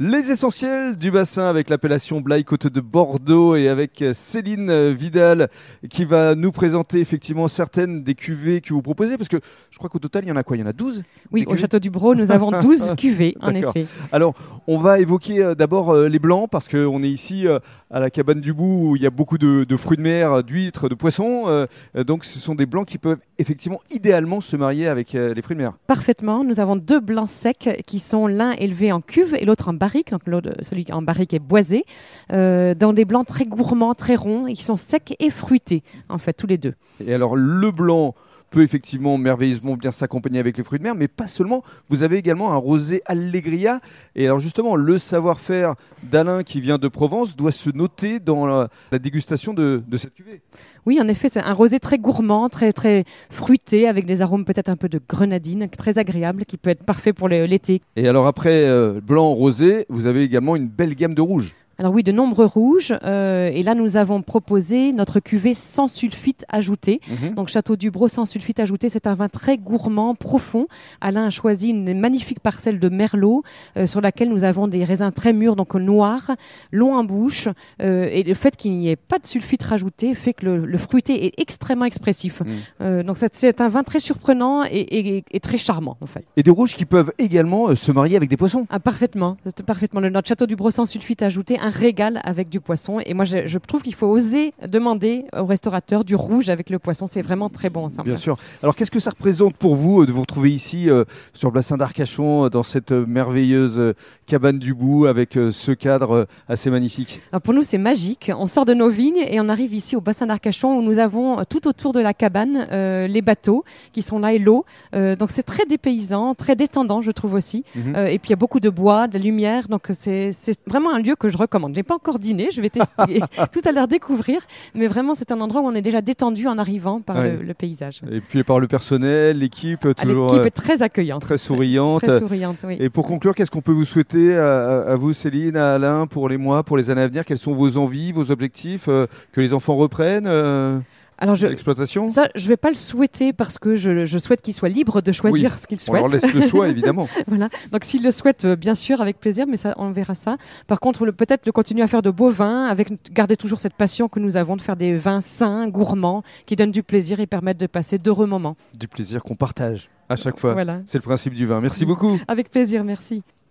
Les essentiels du bassin avec l'appellation Blaye Côte de Bordeaux et avec euh, Céline euh, Vidal qui va nous présenter effectivement certaines des cuvées que vous proposez parce que je crois qu'au total il y en a quoi? Il y en a 12 Oui, au Château du Bro, nous avons 12 cuvées, en effet. Alors on va évoquer euh, d'abord les blancs parce qu'on est ici à la cabane du bout où il y a beaucoup de, de fruits de mer, d'huîtres, de poissons. donc ce sont des blancs qui peuvent effectivement idéalement se marier avec euh, les fruits de mer. Parfaitement. Nous avons deux blancs secs qui sont l'un élevé en cuve et l'autre en barrique. Donc celui en barrique est boisé. euh, dans des blancs très gourmands, très ronds et qui sont secs et fruités, en fait, tous les deux. Et alors le blanc peut effectivement merveilleusement bien s'accompagner avec les fruits de mer, mais pas seulement. Vous avez également un rosé Allegria. Et alors justement, le savoir-faire d'Alain qui vient de Provence doit se noter dans la, la dégustation de, de cette cuvée. Oui, en effet, c'est un rosé très gourmand, très très fruité, avec des arômes peut-être un peu de grenadine, très agréable, qui peut être parfait pour l'été. Et alors après euh, blanc, rosé, vous avez également une belle gamme de rouges. Alors oui, de nombreux rouges. euh, et là, nous avons proposé notre cuvée sans sulfite ajouté. Donc Château du Bro sans sulfite ajouté, c'est un vin très gourmand, profond. Alain a choisi une magnifique parcelle de merlot euh, sur laquelle nous avons des raisins très mûrs, donc noirs, longs en bouche. euh, et le fait qu'il n'y ait pas de sulfite rajouté fait que le, le fruité est extrêmement expressif. Euh, donc c'est- un vin très surprenant et, et- et très charmant en fait. Et des rouges qui peuvent également se marier avec des poissons. Ah, parfaitement, parfaitement. Le, notre château du Bro sans sulfite ajouté, un régal avec du poisson. Et moi, je, je trouve qu'il faut oser demander au restaurateur du rouge avec le poisson. C'est vraiment très bon ensemble. Bien sûr. Alors qu'est-ce que ça représente pour vous euh, de vous retrouver ici euh, sur le bassin d'Arcachon, euh, dans cette merveilleuse cabane du bout avec ce cadre assez magnifique? Alors pour nous, c'est magique. On sort de nos vignes et on arrive ici au bassin d'Arcachon où nous avons tout autour de la cabane les bateaux qui sont là et l'eau. Donc c'est très dépaysant, très détendant, je trouve aussi. Mhm. Et puis il y a beaucoup de bois, de lumière. Donc c'est vraiment un lieu que je recommande. J'ai pas encore dîné, je vais tester tout à l'heure découvrir. Mais vraiment, c'est un endroit où on est déjà détendu en arrivant par Ouais. le, le paysage. Et puis par le personnel, l'équipe, euh, Ah, toujours L'équipe euh, est très accueillante. très souriante. Très souriante, oui. Et pour conclure, qu'est-ce qu'on peut vous souhaiter à vous, Céline, à Alain, pour les mois, pour les années à venir? Quelles sont vos envies, vos objectifs euh, Que les enfants reprennent euh, Alors je, l'exploitation ça, je vais pas le souhaiter parce que je, je souhaite qu'ils soient libres de choisir Oui, ce qu'ils On leur souhaitent. laisse le choix, évidemment. Voilà. Donc s'ils le souhaitent, euh, bien sûr, avec plaisir, mais ça, on verra ça. Par contre, le- peut-être le continuer à faire de beaux vins, avec garder toujours cette passion que nous avons de faire des vins sains, gourmands, qui donnent du plaisir et permettent de passer d'heureux moments. Du plaisir qu'on partage à chaque fois. Voilà. C'est le principe du vin. Merci beaucoup. Avec plaisir, merci.